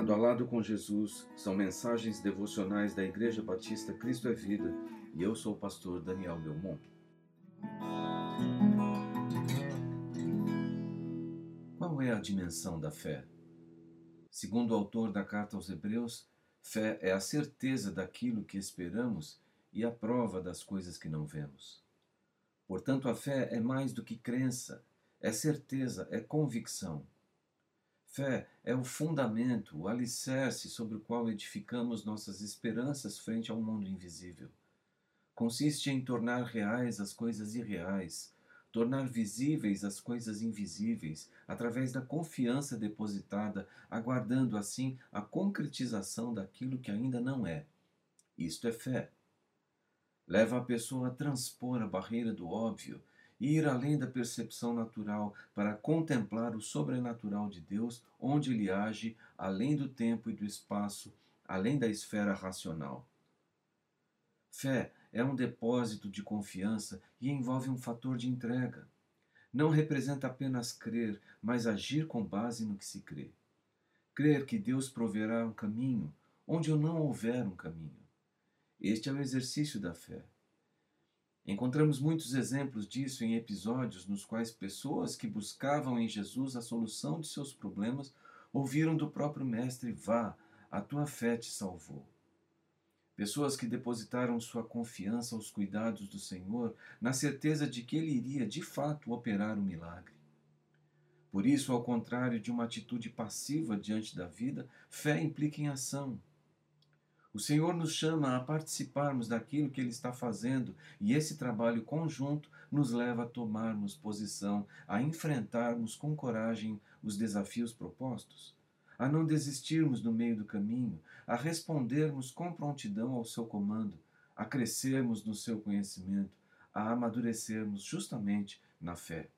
Lado a Lado com Jesus são mensagens devocionais da Igreja Batista Cristo é Vida e eu sou o pastor Daniel Belmont. Qual é a dimensão da fé? Segundo o autor da carta aos Hebreus, fé é a certeza daquilo que esperamos e a prova das coisas que não vemos. Portanto, a fé é mais do que crença, é certeza, é convicção. Fé é o fundamento, o alicerce sobre o qual edificamos nossas esperanças frente ao mundo invisível. Consiste em tornar reais as coisas irreais, tornar visíveis as coisas invisíveis, através da confiança depositada, aguardando assim a concretização daquilo que ainda não é. Isto é fé. Leva a pessoa a transpor a barreira do óbvio ir além da percepção natural para contemplar o sobrenatural de Deus, onde ele age além do tempo e do espaço, além da esfera racional. Fé é um depósito de confiança e envolve um fator de entrega. Não representa apenas crer, mas agir com base no que se crê. Crer que Deus proverá um caminho onde não houver um caminho. Este é o exercício da fé. Encontramos muitos exemplos disso em episódios nos quais pessoas que buscavam em Jesus a solução de seus problemas ouviram do próprio Mestre: Vá, a tua fé te salvou. Pessoas que depositaram sua confiança aos cuidados do Senhor, na certeza de que Ele iria de fato operar o um milagre. Por isso, ao contrário de uma atitude passiva diante da vida, fé implica em ação. O Senhor nos chama a participarmos daquilo que Ele está fazendo e esse trabalho conjunto nos leva a tomarmos posição, a enfrentarmos com coragem os desafios propostos, a não desistirmos no meio do caminho, a respondermos com prontidão ao Seu comando, a crescermos no Seu conhecimento, a amadurecermos justamente na fé.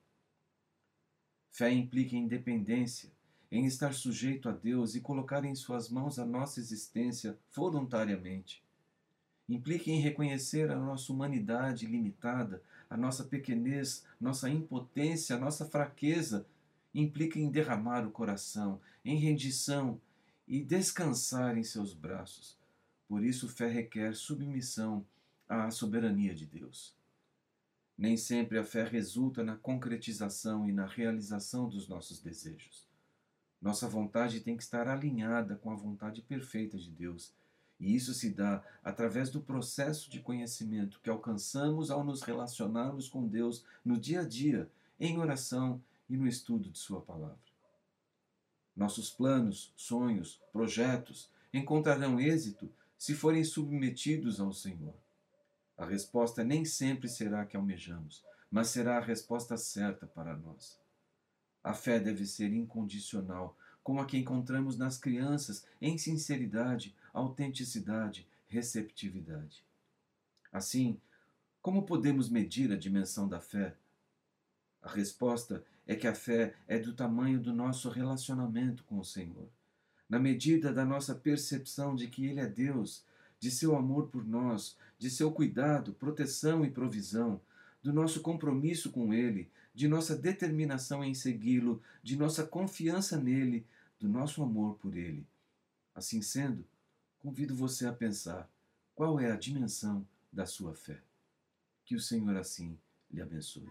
Fé implica independência em estar sujeito a Deus e colocar em Suas mãos a nossa existência voluntariamente. Implica em reconhecer a nossa humanidade limitada, a nossa pequenez, nossa impotência, nossa fraqueza. Implica em derramar o coração, em rendição e descansar em seus braços. Por isso, fé requer submissão à soberania de Deus. Nem sempre a fé resulta na concretização e na realização dos nossos desejos. Nossa vontade tem que estar alinhada com a vontade perfeita de Deus. E isso se dá através do processo de conhecimento que alcançamos ao nos relacionarmos com Deus no dia a dia, em oração e no estudo de Sua palavra. Nossos planos, sonhos, projetos encontrarão êxito se forem submetidos ao Senhor. A resposta nem sempre será a que almejamos, mas será a resposta certa para nós. A fé deve ser incondicional, como a que encontramos nas crianças, em sinceridade, autenticidade, receptividade. Assim, como podemos medir a dimensão da fé? A resposta é que a fé é do tamanho do nosso relacionamento com o Senhor, na medida da nossa percepção de que Ele é Deus, de seu amor por nós, de seu cuidado, proteção e provisão, do nosso compromisso com Ele, de nossa determinação em segui-lo, de nossa confiança nele, do nosso amor por ele. Assim sendo, convido você a pensar qual é a dimensão da sua fé. Que o Senhor assim lhe abençoe.